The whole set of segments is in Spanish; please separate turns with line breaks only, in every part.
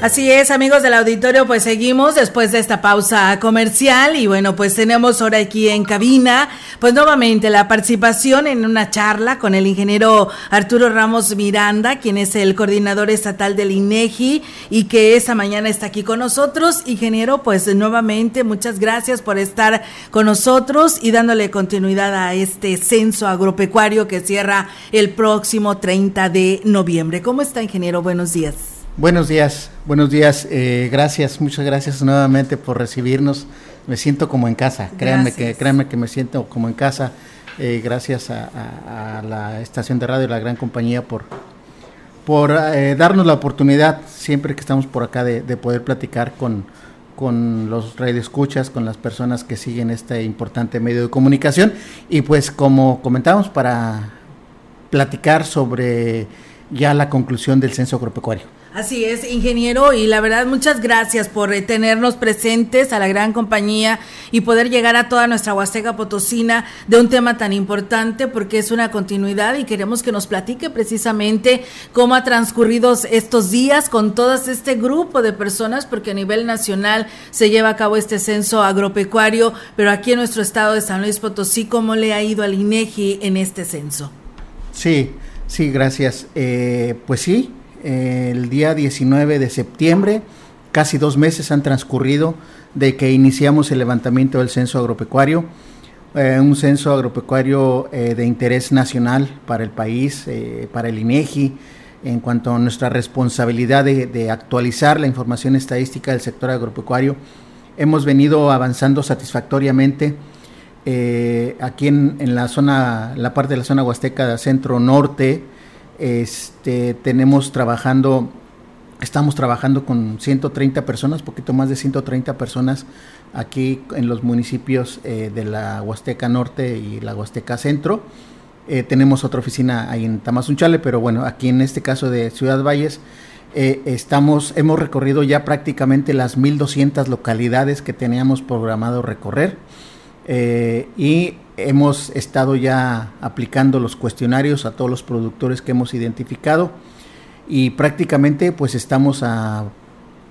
Así es, amigos del auditorio, pues seguimos después de esta pausa comercial y bueno, pues tenemos ahora aquí en cabina, pues nuevamente la participación en una charla con el ingeniero Arturo Ramos Miranda, quien es el coordinador estatal del INEGI y que esa mañana está aquí con nosotros. Ingeniero, pues nuevamente muchas gracias por estar con nosotros y dándole continuidad a este censo agropecuario que cierra el próximo 30 de noviembre. ¿Cómo está, ingeniero? Buenos días.
Buenos días, buenos días. Eh, gracias, muchas gracias nuevamente por recibirnos. Me siento como en casa. Créanme que, créanme que me siento como en casa. Eh, gracias a, la estación de radio y la gran compañía por, por eh, darnos la oportunidad siempre que estamos por acá de, poder platicar con, con los radioescuchas, con las personas que siguen este importante medio de comunicación. Y pues como comentamos, para platicar sobre ya la conclusión del censo agropecuario.
Así es, ingeniero, y la verdad muchas gracias por eh, tenernos presentes a la gran compañía y poder llegar a toda nuestra Huasteca Potosina de un tema tan importante porque es una continuidad y queremos que nos platique precisamente cómo ha transcurrido estos días con todo este grupo de personas porque a nivel nacional se lleva a cabo este censo agropecuario, pero aquí en nuestro estado de San Luis Potosí, ¿cómo le ha ido al INEGI en este censo?
Sí, sí, gracias. Eh, pues sí, el día 19 de septiembre. Casi dos meses han transcurrido de que iniciamos el levantamiento del censo agropecuario. Eh, un censo agropecuario eh, de interés nacional para el país, eh, para el INEGI, en cuanto a nuestra responsabilidad de, actualizar la información estadística del sector agropecuario. Hemos venido avanzando satisfactoriamente. aquí en, en, la zona, la parte de la zona huasteca centro norte, este, tenemos trabajando, estamos trabajando con 130 personas, poquito más de 130 personas aquí en los municipios eh, de la Huasteca Norte y la Huasteca Centro. Eh, tenemos otra oficina ahí en Tamazunchale, pero bueno, aquí en este caso de Ciudad Valles, eh, estamos, hemos recorrido ya prácticamente las 1.200 localidades que teníamos programado recorrer. y hemos estado ya aplicando los cuestionarios a todos los productores que hemos identificado y prácticamente pues estamos a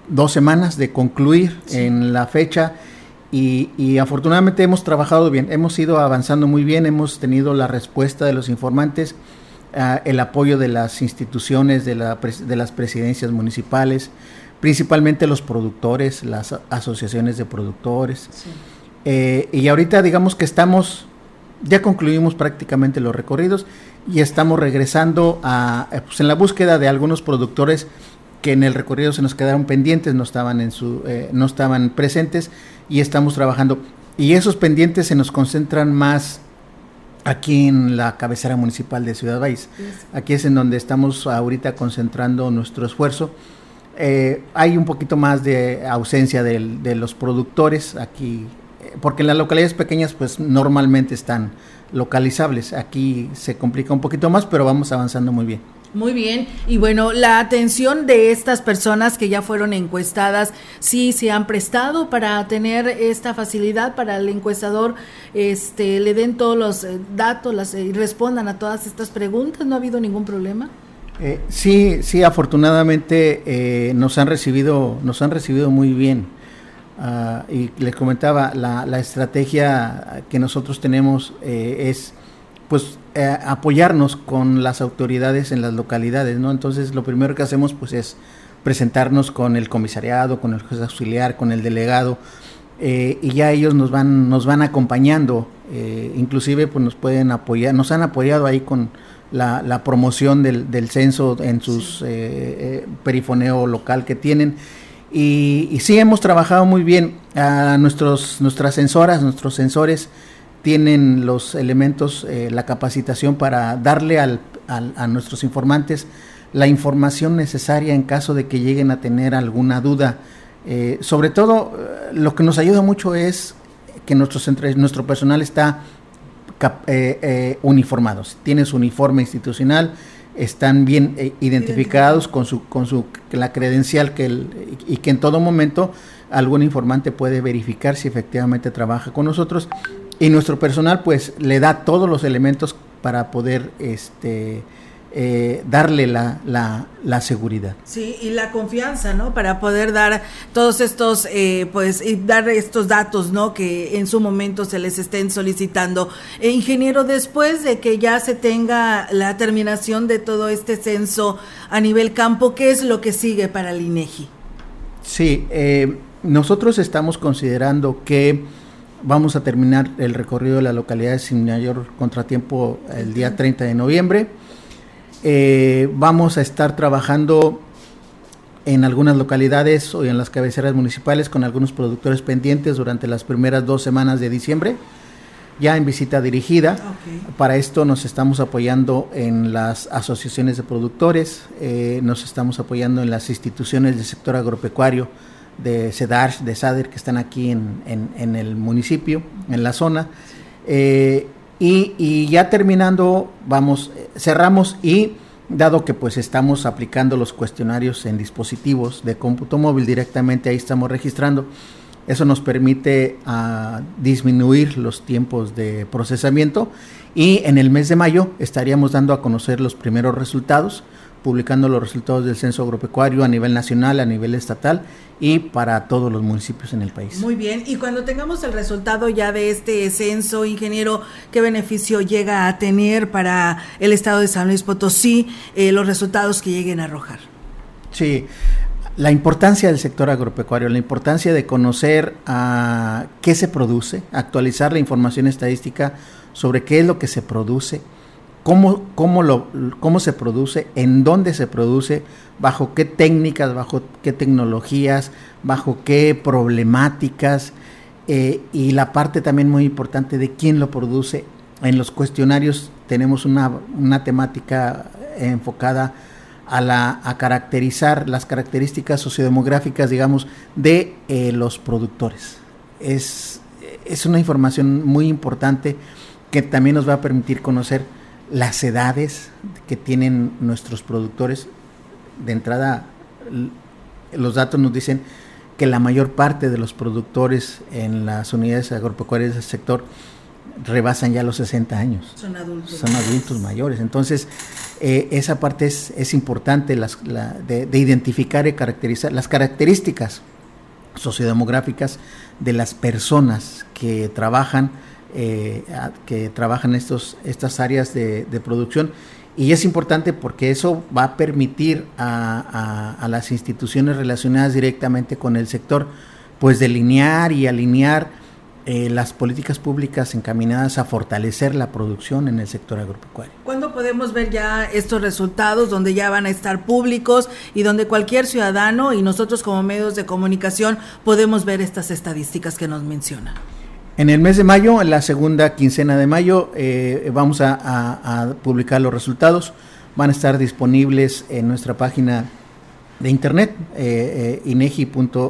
dos semanas de concluir en la fecha y, afortunadamente hemos trabajado bien, hemos ido avanzando muy bien, hemos tenido la respuesta de los informantes, ah, el apoyo de las instituciones, de, la, de las presidencias municipales, principalmente los productores, las asociaciones de productores. Eh, y ahorita digamos que estamos ya concluimos prácticamente los recorridos y estamos regresando a, eh, pues en la búsqueda de algunos productores que en el recorrido se nos quedaron pendientes, no estaban, en su, eh, no estaban presentes y estamos trabajando. Y esos pendientes se nos concentran más aquí en la cabecera municipal de Ciudad Valles. Aquí es en donde estamos ahorita concentrando nuestro esfuerzo. Eh, hay un poquito más de ausencia de, de los productores aquí porque las localidades pequeñas pues normalmente están localizables. Aquí se complica un poquito más, pero vamos avanzando muy bien.
Muy bien, y bueno, la atención de estas personas que ya fueron encuestadas, sí se han prestado para tener esta facilidad para el encuestador, este, le den todos los eh, datos las, y respondan a todas estas preguntas, ¿no ha habido ningún problema?
Eh, sí, sí, afortunadamente eh, nos han recibido, nos han recibido muy bien. Ah, y les comentaba, la, la, estrategia que nosotros tenemos eh, es pues eh, apoyarnos con las autoridades en las localidades, ¿no? Entonces lo primero que hacemos pues es presentarnos con el comisariado, con el juez auxiliar, con el delegado, eh, y ya ellos nos van, nos van acompañando, inclusive pues nos pueden apoyar, nos han apoyado ahí con la, la promoción del, del, censo en sus perifoneo local que tienen y, sí hemos trabajado muy bien. A nuestros, nuestras sensoras, nuestros sensores tienen los elementos, eh, la capacitación para darle al, a nuestros informantes la información necesaria en caso de que lleguen a tener alguna duda. Eh, sobre todo, eh, lo que nos ayuda mucho es que nuestro, nuestro personal está uniformado, tiene su uniforme institucional, están bien eh, identificados con su con su la credencial que y que en todo momento algún informante puede verificar si efectivamente trabaja con nosotros. Y nuestro personal pues le da todos los elementos para poder este eh, darle la, la, seguridad.
Sí, y la confianza, ¿no? Para poder dar todos estos, eh, pues, y dar estos datos, ¿no? Que en su momento se les estén solicitando. E, ingeniero, después de que ya se tenga la terminación de todo este censo a nivel campo, ¿qué es lo que sigue para el INEGI?
Sí, eh, nosotros estamos considerando que vamos a terminar el recorrido de la localidad sin mayor contratiempo el día 30 de noviembre eh, vamos a estar trabajando en algunas localidades o en las cabeceras municipales con algunos productores pendientes durante las primeras dos semanas de diciembre, ya en visita dirigida. Para esto nos estamos apoyando en las asociaciones de productores, eh, nos estamos apoyando en las instituciones del sector agropecuario de CEDAR, de SADER, que están aquí en, el municipio, en la zona. Eh, y, ya terminando, vamos, cerramos y dado que pues estamos aplicando los cuestionarios en dispositivos de cómputo móvil directamente, ahí estamos registrando, eso nos permite ah, disminuir los tiempos de procesamiento y en el mes de mayo estaríamos dando a conocer los primeros resultados publicando los resultados del censo agropecuario a nivel nacional, a nivel estatal y para todos los municipios en el país.
Muy bien, y cuando tengamos el resultado ya de este censo, ingeniero, ¿qué beneficio llega a tener para el estado de San Luis Potosí eh, los resultados que lleguen a arrojar?
Sí, la importancia del sector agropecuario, la importancia de conocer ah, qué se produce, actualizar la información estadística sobre qué es lo que se produce, cómo, cómo, lo, cómo se produce, en dónde se produce, bajo qué técnicas, bajo qué tecnologías, bajo qué problemáticas eh, y la parte también muy importante de quién lo produce. En los cuestionarios tenemos una, una temática enfocada a, la, a caracterizar las características sociodemográficas, digamos, de eh, los productores. Es, es una información muy importante que también nos va a permitir conocer las edades que tienen nuestros productores. De entrada, los datos nos dicen que la mayor parte de los productores en las unidades agropecuarias del sector rebasan ya los 60 años.
Son adultos.
Son adultos mayores. Entonces, eh, esa parte es, es importante las, de, de, identificar y caracterizar las características sociodemográficas de las personas que trabajan eh, que trabajan estos, estas áreas de, producción. Y es importante porque eso va a permitir a, las instituciones relacionadas directamente con el sector, pues delinear y alinear eh, las políticas públicas encaminadas a fortalecer la producción en el sector agropecuario.
¿Cuándo podemos ver ya estos resultados donde ya van a estar públicos y donde cualquier ciudadano y nosotros como medios de comunicación podemos ver estas estadísticas que nos menciona?
En el mes de mayo, en la segunda quincena de mayo, eh, vamos a, publicar los resultados. Van a estar disponibles en nuestra página de internet, eh, eh inegi.org.mx.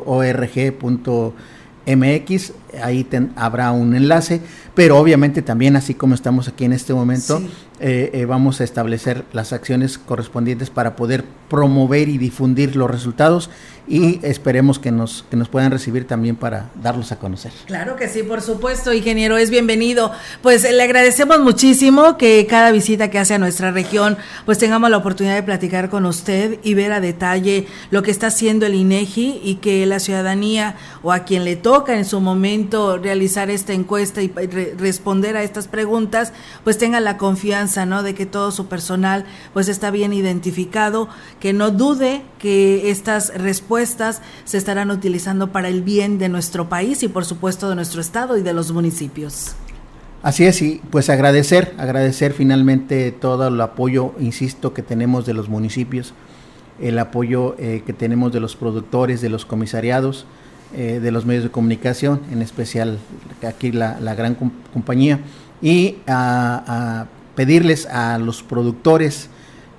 Ahí habrá un enlace, pero obviamente también, así como estamos aquí en este momento, eh, vamos a establecer las acciones correspondientes para poder promover y difundir los resultados y esperemos que nos, que nos puedan recibir también para darlos a conocer.
Claro que sí, por supuesto, ingeniero, es bienvenido. Pues le agradecemos muchísimo que cada visita que hace a nuestra región, pues tengamos la oportunidad de platicar con usted y ver a detalle lo que está haciendo el INEGI y que la ciudadanía o a quien le toca en su momento realizar esta encuesta y responder a estas preguntas, pues tenga la confianza, ¿no? De que todo su personal pues está bien identificado, que no dude que estas respuestas se estarán utilizando para el bien de nuestro país y por supuesto de nuestro estado y de los municipios.
Así es, y pues agradecer, agradecer finalmente todo el apoyo, insisto, que tenemos de los municipios, el apoyo eh, que tenemos de los productores, de los comisariados, eh, de los medios de comunicación, en especial aquí la, gran compañía, y a, pedirles a los productores,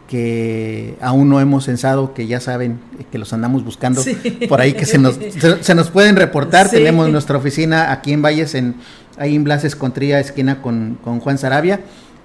que aún no hemos censado, que ya saben que los andamos buscando por ahí, que se nos, se, nos pueden reportar. Tenemos nuestra oficina aquí en Valles, en, ahí en Blas Escontría, esquina con, con Juan Sarabia.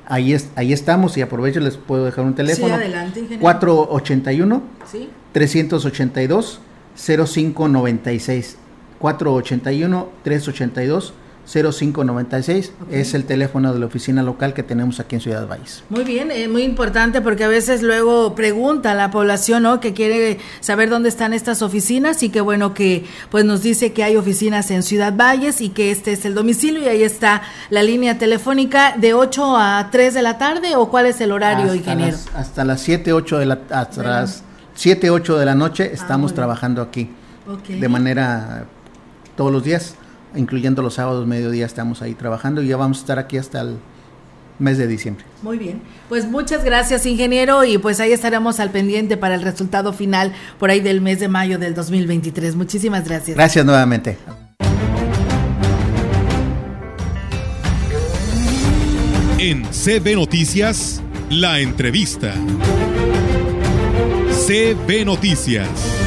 Ahí, es, ahí estamos y aprovecho, les puedo dejar un teléfono. Sí,
adelante, ingeniero.
481 ¿Sí? 382 0596. 481 382 0596 es el teléfono de la oficina local que tenemos aquí en Ciudad Valles.
Muy bien, es muy importante porque a veces luego pregunta la población, ¿no? Que quiere saber dónde están estas oficinas y que bueno que pues nos dice que hay oficinas en Ciudad Valles y que este es el domicilio y ahí está la línea telefónica de 8 a 3 de la tarde o cuál es el horario,
hasta
ingeniero?
Las, hasta las 7, 8 de la hasta las 7, 8 de la noche ah, estamos trabajando aquí. De manera todos los días incluyendo los sábados mediodía estamos ahí trabajando y ya vamos a estar aquí hasta el mes de diciembre.
Muy bien, pues muchas gracias ingeniero y pues ahí estaremos al pendiente para el resultado final por ahí del mes de mayo del 2023. Muchísimas gracias.
Gracias nuevamente.
En CB Noticias, la entrevista. CB Noticias.